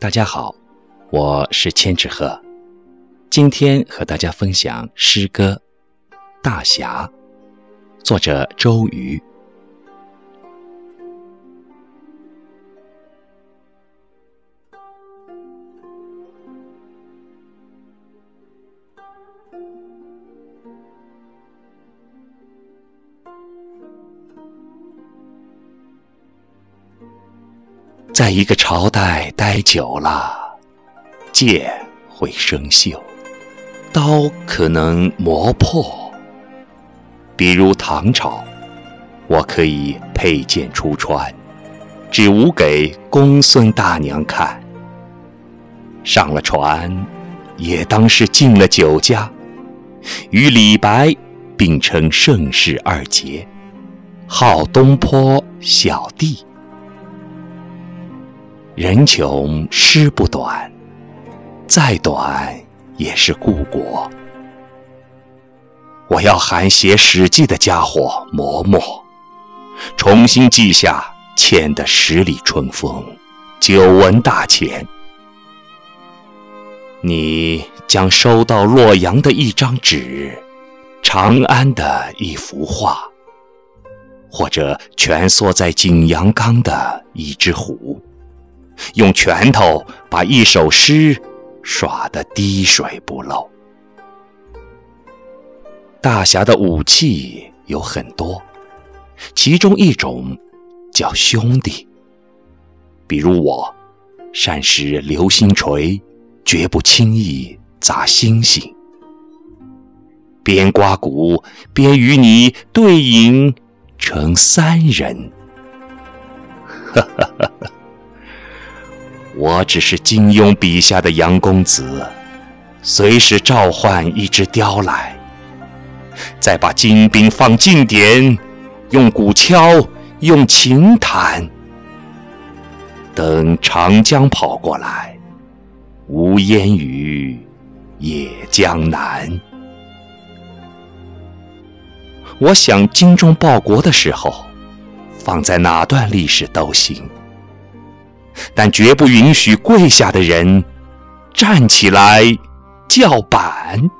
大家好，我是千纸鹤，今天和大家分享诗歌《大侠》，作者周瑜。在一个朝代待久了，剑会生锈，刀可能磨破。比如唐朝，我可以佩剑出川，只舞给公孙大娘看。上了船，也当是进了酒家，与李白并称盛世二杰，号东坡小弟。人穷诗不短，再短也是故国。我要喊写《史记》的家伙磨墨，重新记下欠的十里春风、久闻大钱。你将收到洛阳的一张纸，长安的一幅画，或者蜷缩在景阳冈的一只虎。用拳头把一首诗耍得滴水不漏。大侠的武器有很多，其中一种叫兄弟。比如我，善使流星锤，绝不轻易砸星星。边刮骨边与你对饮成三人。哈哈哈。我只是金庸笔下的杨公子，随时召唤一只雕来，再把金兵放近点，用鼓敲，用琴弹，等长江跑过来，无烟雨也江南。我想精忠报国的时候，放在哪段历史都行。但绝不允许跪下的人站起来叫板。